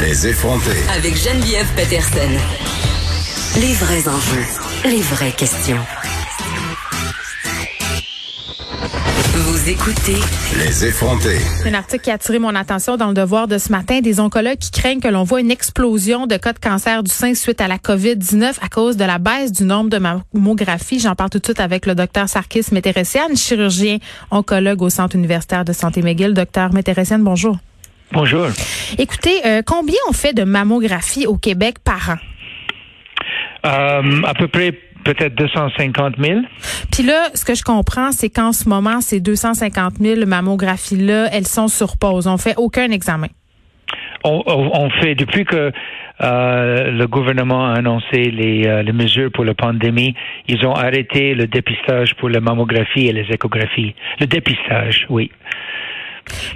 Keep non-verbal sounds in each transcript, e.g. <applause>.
Les effrontés. Avec Geneviève Peterson. Les vrais enjeux, les vraies questions. Vous écoutez Les effrontés. Un article qui a attiré mon attention dans le devoir de ce matin. Des oncologues qui craignent que l'on voit une explosion de cas de cancer du sein suite à la COVID-19 à cause de la baisse du nombre de mammographies. J'en parle tout de suite avec le docteur Sarkis Météressian, chirurgien oncologue au Centre universitaire de santé McGill. Docteur Météressian, bonjour. Bonjour. Écoutez, euh, combien on fait de mammographies au Québec par an? Euh, à peu près peut-être 250 000. Puis là, ce que je comprends, c'est qu'en ce moment, ces 250 000 mammographies-là, elles sont sur pause. On fait aucun examen. On, on fait, depuis que euh, le gouvernement a annoncé les, euh, les, mesures pour la pandémie, ils ont arrêté le dépistage pour la mammographie et les échographies. Le dépistage, oui.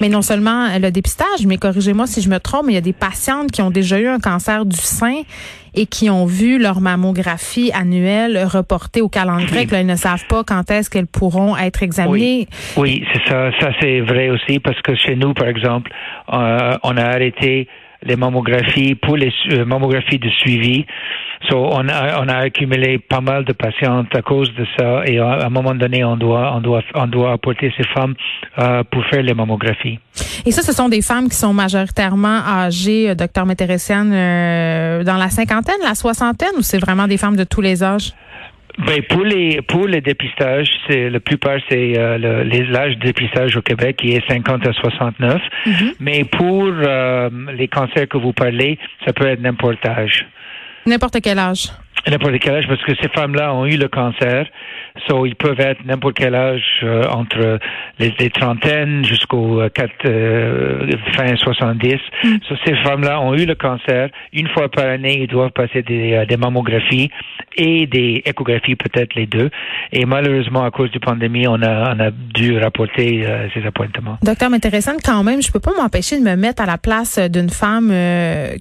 Mais non seulement le dépistage, mais corrigez-moi si je me trompe, il y a des patientes qui ont déjà eu un cancer du sein et qui ont vu leur mammographie annuelle reportée au calendrier, que là, ils ne savent pas quand est-ce qu'elles pourront être examinées. Oui, c'est ça. Ça, c'est vrai aussi parce que chez nous, par exemple, euh, on a arrêté les mammographies pour les euh, mammographies de suivi. So, on a, on a accumulé pas mal de patientes à cause de ça et à, un moment donné, on doit, on doit, on doit apporter ces femmes euh, pour faire les mammographies. Et ça, ce sont des femmes qui sont majoritairement âgées, euh, docteur Météressienne, euh, dans la cinquantaine, la soixantaine, ou c'est vraiment des femmes de tous les âges? Ben pour les pour les dépistages, c'est la plupart c'est euh, l'âge de dépistage au Québec qui est 50 à 69. Mm-hmm. Mais pour euh, les cancers que vous parlez, ça peut être n'importe âge. N'importe quel âge. N'importe quel âge, parce que ces femmes-là ont eu le cancer, so ils peuvent être n'importe quel âge euh, entre les, les, trentaines jusqu'au euh, euh, fin 70. Mm. So, ces femmes-là ont eu le cancer. Une fois par année, ils doivent passer des, euh, des mammographies et des échographies, peut-être les deux. Et malheureusement, à cause du pandémie, on a, on a dû rapporter euh, ces appointements. Docteur, intéressant quand même, je peux pas m'empêcher de me mettre à la place d'une femme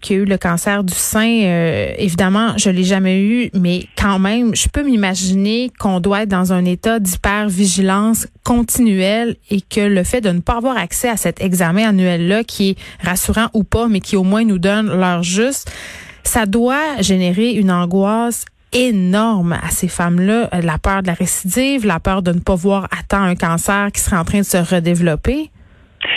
qui a eu le cancer du sein. évidemment, je l'ai jamais eu mais quand même, je peux m'imaginer qu'on doit être dans un état d'hypervigilance continuelle et que le fait de ne pas avoir accès à cet examen annuel-là, qui est rassurant ou pas, mais qui au moins nous donne l'heure juste, ça doit générer une angoisse énorme à ces femmes-là, la peur de la récidive, la peur de ne pas voir à temps un cancer qui serait en train de se redévelopper.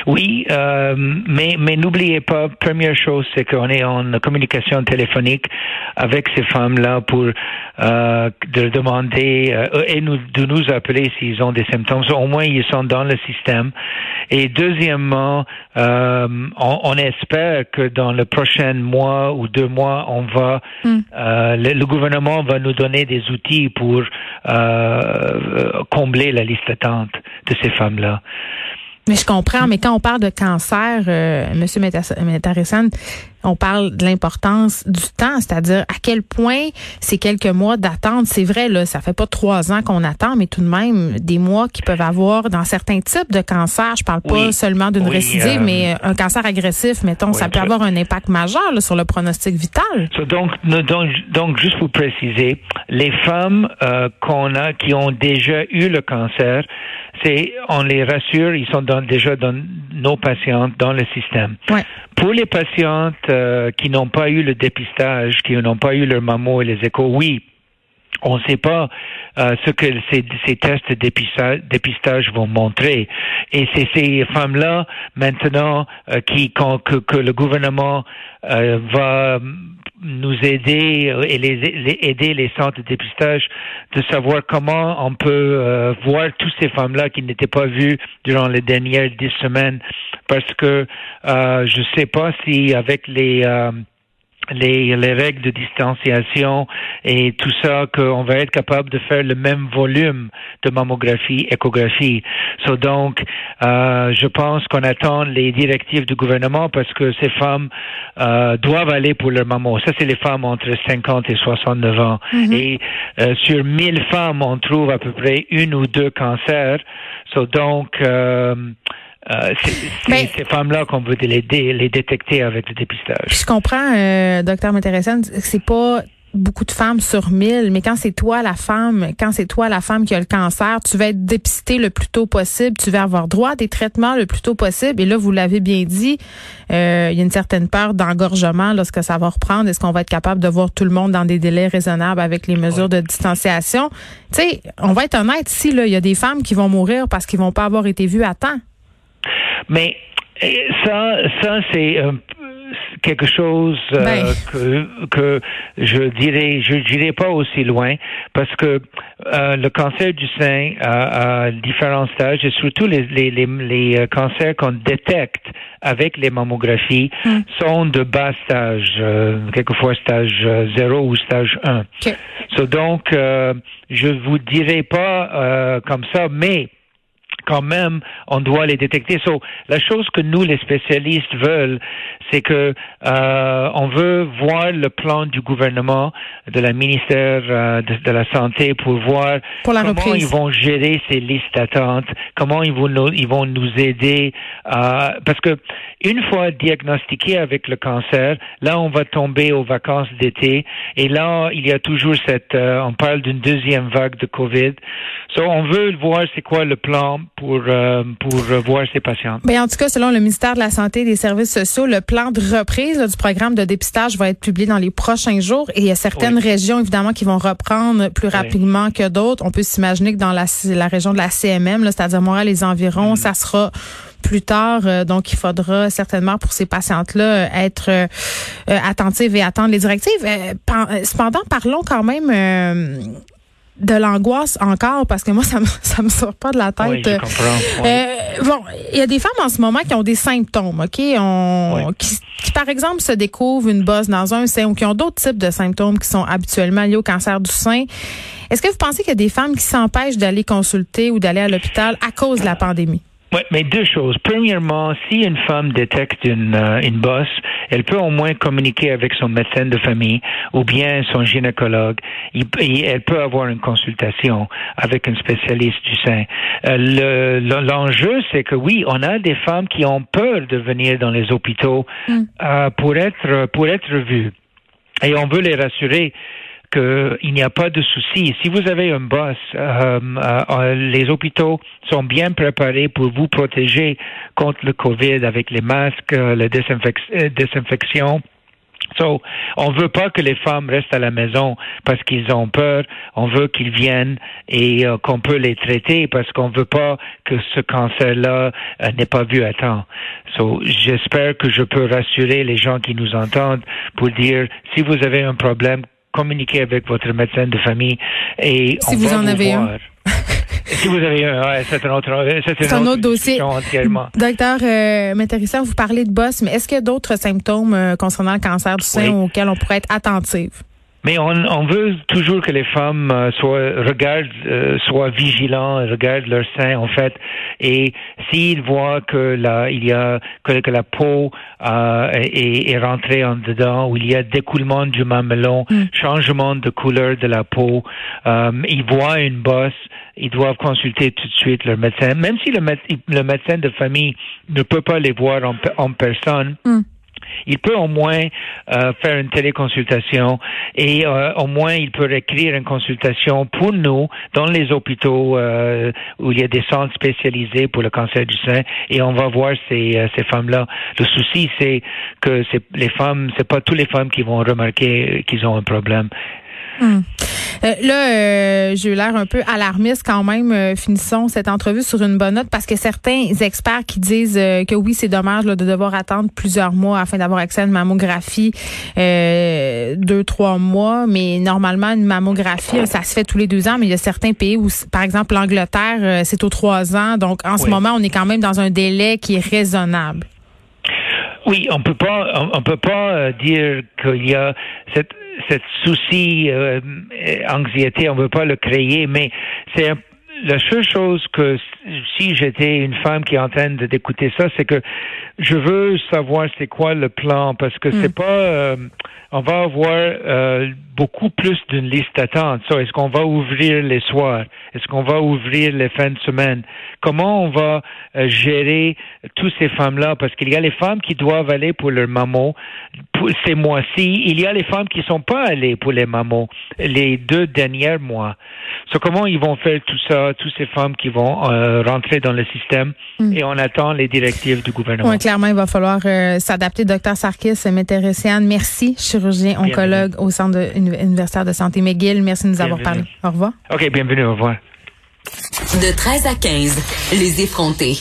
Oui, euh, mais, mais n'oubliez pas, première chose, c'est qu'on est en communication téléphonique avec ces femmes-là pour euh, de demander euh, et nous, de nous appeler s'ils ont des symptômes. Au moins, ils sont dans le système. Et deuxièmement, euh, on, on, espère que dans le prochain mois ou deux mois, on va, mm. le, le, gouvernement va nous donner des outils pour combler la liste d'attente de ces femmes-là. Mais je comprends, mais quand on parle de cancer, euh, Monsieur on parle de l'importance du temps, c'est-à-dire à quel point ces quelques mois d'attente, c'est vrai, là, ça fait pas trois ans qu'on attend, mais tout de même des mois qui peuvent avoir dans certains types de cancers. Je parle pas seulement d'une récidive, euh, mais un cancer agressif, mettons, ça peut avoir un impact majeur sur le pronostic vital. donc, donc, donc, juste pour préciser, les femmes euh, qu'on a qui ont déjà eu le cancer, c'est on les rassure, ils sont dans, déjà dans nos patientes dans le système. Pour les patientes euh, qui n'ont pas eu le dépistage, qui n'ont pas eu leur mammo et les échos, oui, on ne sait pas euh, ce que ces, tests de dépistage, dépistage, vont montrer. Et c'est ces femmes-là, maintenant, euh, qui, que, que, le gouvernement va nous aider et les, aider les centres de dépistage de savoir comment on peut voir toutes ces femmes-là qui n'étaient pas vues durant les dernières dix semaines parce que euh, je sais pas si avec les les, les règles de distanciation et tout ça, qu'on va être capable de faire le même volume de mammographie, échographie. So donc, euh, je pense qu'on attend les directives du gouvernement parce que ces femmes euh, doivent aller pour leur mammo. Ça, c'est les femmes entre 50 et 69 ans. Et euh, sur 1000 femmes, on trouve à peu près une ou deux cancers. So donc, euh, c'est Mais- ces femmes-là qu'on veut les, dé- les détecter avec le dépistage. Je comprends, euh, docteur Météressène, que c'est pas beaucoup de femmes sur mille, mais quand c'est toi la femme, quand c'est toi la femme qui a le cancer, tu vas être dépistée le plus tôt possible, tu vas avoir droit à des traitements le plus tôt possible. Et là, vous l'avez bien dit, euh, il y a une certaine peur d'engorgement lorsque ça va reprendre. Est-ce qu'on va être capable de voir tout le monde dans des délais raisonnables avec les mesures de distanciation? Tu sais, on va être honnête, si là, il y a des femmes qui vont mourir parce qu'ils vont pas avoir été vues à temps. Mais euh, ça, ça c'est un peu quelque chose euh, Ben. que, que je dirais, je dirais pas aussi loin parce que euh, le cancer du sein a, a différents stages et surtout les, les, les, les, euh, cancers qu'on détecte avec les mammographies sont de bas stage, euh, quelquefois stage euh, 0 ou stage 1. OK. So, donc, euh, je vous dirai pas euh, comme ça, mais quand même, on doit les détecter. So, la chose que nous, les spécialistes, veulent, c'est que euh, on veut voir le plan du gouvernement, de la ministère euh, de, de la santé, pour voir Pour la comment reprise. ils vont gérer ces listes d'attente, comment ils vont nous, ils vont nous aider, euh, parce que une fois diagnostiqué avec le cancer, là, on va tomber aux vacances d'été, et là, il y a toujours cette, euh, on parle d'une deuxième vague de Covid. So, on veut voir c'est quoi le plan pour euh, pour voir ces patients. Ben, en tout cas, selon le ministère de la Santé et des Services sociaux, le plan de reprise là, du programme de dépistage va être publié dans les prochains jours. Et il y a certaines Oui. régions, évidemment, qui vont reprendre plus rapidement que d'autres. On peut s'imaginer que dans la, la région de la CMM, c'est-à-dire Montréal et les environs, ça sera plus tard. Euh, donc, il faudra certainement pour ces patientes-là euh, être euh, euh, attentives et attendre les directives. Euh, pen- euh, cependant, parlons quand même euh, de l'angoisse encore, parce que moi, ça me, <laughs> ça me sort pas de la tête. Oui, je comprends. Oui. Euh, bon, il y a des femmes en ce moment qui ont des symptômes, OK? On, Oui. qui, qui, par exemple, se découvrent une bosse dans un sein ou qui ont d'autres types de symptômes qui sont habituellement liés au cancer du sein. Est-ce que vous pensez qu'il y a des femmes qui s'empêchent d'aller consulter ou d'aller à l'hôpital à cause de la pandémie? Oui, mais deux choses. Premièrement, si une femme détecte une, euh, une bosse, elle peut au moins communiquer avec son médecin de famille ou bien son gynécologue. Il, elle peut avoir une consultation avec un spécialiste du sein. Euh, le- le- L'enjeu, c'est que oui, on a des femmes qui ont peur de venir dans les hôpitaux euh, pour être pour être vues. Et on veut les rassurer qu'il n'y a pas de souci. Si vous avez un boss, euh, euh, les hôpitaux sont bien préparés pour vous protéger contre le COVID avec les masques, euh, la désinfec- euh, désinfection. So, on veut pas que les femmes restent à la maison parce qu'ils ont peur. On veut qu'ils viennent et euh, qu'on peut les traiter parce qu'on veut pas que ce cancer-là euh, n'est pas vu à temps. So, j'espère que je peux rassurer les gens qui nous entendent pour dire si vous avez un problème, communiquez avec votre médecin de famille et Si on vous va en avez un. <laughs> si vous avez un, ouais, c'est un autre, c'est un autre dossier. entièrement. <laughs> Docteur euh, Métérissa, vous parlez de bosse, mais est-ce qu'il y a d'autres symptômes euh, concernant le cancer du sein Oui. auxquels on pourrait être attentive? Mais on, on veut toujours que les femmes euh, soient regardent, euh, soient vigilants, regardent leur sein en fait, et s'ils voient que la, il y a que, que la peau euh, est, est rentrée en dedans, ou il y a découlement du mamelon, changement de couleur de la peau, euh, ils voient une bosse, ils doivent consulter tout de suite leur médecin, même si le, méde- le médecin de famille ne peut pas les voir en, en personne il peut au moins euh, faire une téléconsultation et euh, au moins il peut écrire une consultation pour nous dans les hôpitaux euh, où il y a des centres spécialisés pour le cancer du sein et on va voir ces, euh, ces femmes-là. Le souci c'est que les femmes, c'est pas toutes les femmes qui vont remarquer qu'ils ont un problème. Euh, là, euh, j'ai eu l'air un peu alarmiste quand même. Euh, finissons cette entrevue sur une bonne note parce que certains experts qui disent euh, que oui, c'est dommage là, de devoir attendre plusieurs mois afin d'avoir accès à une mammographie, deux, trois mois. Mais normalement, une mammographie, ça se fait tous les deux ans. Mais il y a certains pays où, par exemple, l'Angleterre, c'est aux trois ans. Donc, en ce moment, on est quand même dans un délai qui est raisonnable. Oui, on peut pas, on, on peut pas dire qu'il y a cette, cette souci, euh, anxiété, on veut pas le créer, mais c'est un la seule chose que si j'étais une femme qui est en train d'écouter ça, c'est que je veux savoir c'est quoi le plan parce que c'est pas euh, on va avoir euh, beaucoup plus d'une liste d'attente. So, est-ce qu'on va ouvrir les soirs? Est-ce qu'on va ouvrir les fins de semaine? Comment on va euh, gérer toutes ces femmes-là? Parce qu'il y a les femmes qui doivent aller pour leur maman pour ces mois-ci. Il y a les femmes qui sont pas allées pour les mamans les deux derniers mois. So, comment ils vont faire tout ça? Toutes ces femmes qui vont euh, rentrer dans le système Mm. et on attend les directives du gouvernement? Oui, clairement, il va falloir euh, s'adapter. Docteur Sarkis, Météressiane, merci, chirurgien oncologue au Centre de, universitaire de santé McGill. Merci de nous avoir Bienvenue. parlé. Au revoir. OK, bienvenue, au revoir. De 13 à 15, les effrontés.